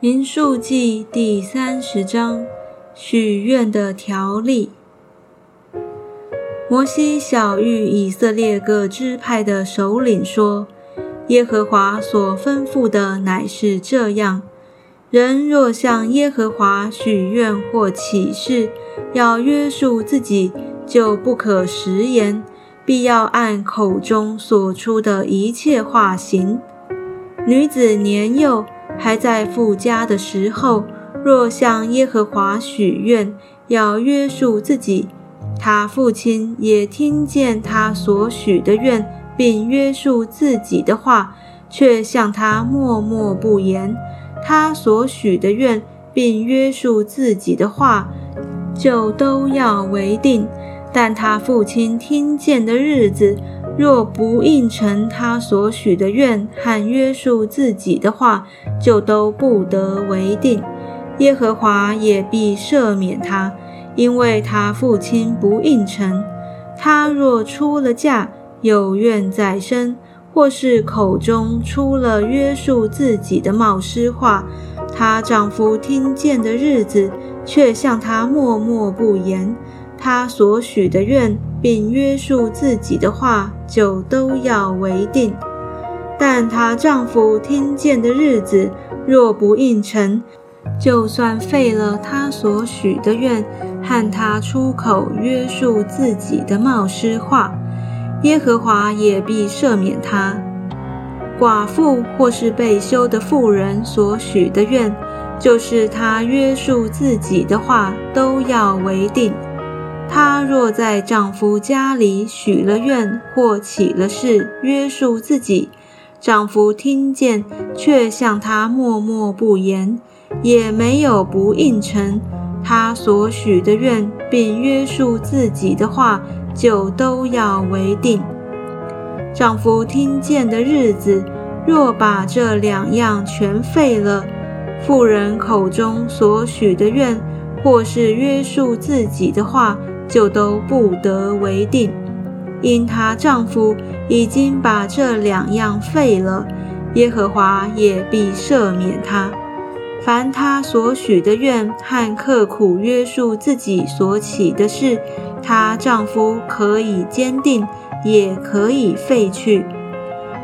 民数记第三十章许愿的条例。摩西小谕以色列各支派的首领说：“耶和华所吩咐的乃是这样：人若向耶和华许愿或起誓，要约束自己，就不可食言，必要按口中所出的一切话行。女子年幼。”还在父家的时候，若向耶和华许愿，要约束自己，他父亲也听见他所许的愿，并约束自己的话，却向他默默不言，他所许的愿，并约束自己的话，就都要为定。但他父亲听见的日子，若不应承他所许的愿和约束自己的话，就都不得为定。耶和华也必赦免他，因为他父亲不应承。他若出了嫁，有愿在身，或是口中出了约束自己的冒失话，她丈夫听见的日子，却向她默默不言。她所许的愿，并约束自己的话，就都要为定。但她丈夫听见的日子，若不应承，就算废了她所许的愿，和她出口约束自己的冒失话，耶和华也必赦免她。寡妇或是被休的妇人所许的愿，就是她约束自己的话，都要为定。她若在丈夫家里许了愿或起了誓，约束自己，丈夫听见却向她默默不言，也没有不应承她所许的愿，并约束自己的话，就都要为定。丈夫听见的日子，若把这两样全废了，妇人口中所许的愿，或是约束自己的话，就都不得为定，因她丈夫已经把这两样废了，耶和华也必赦免她。凡她所许的愿和刻苦约束自己所起的事，她丈夫可以坚定，也可以废去。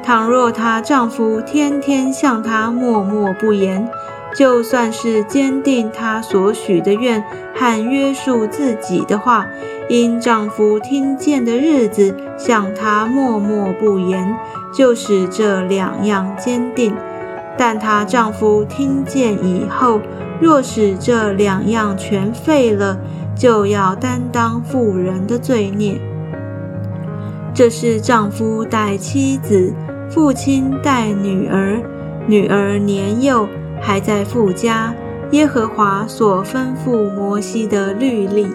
倘若她丈夫天天向她默默不言，就算是坚定她所许的愿和约束自己的话，因丈夫听见的日子向她默默不言，就使这两样坚定。但她丈夫听见以后，若使这两样全废了，就要担当妇人的罪孽。这是丈夫待妻子，父亲待女儿，女儿年幼。还在附加，耶和华所吩咐摩西的律例。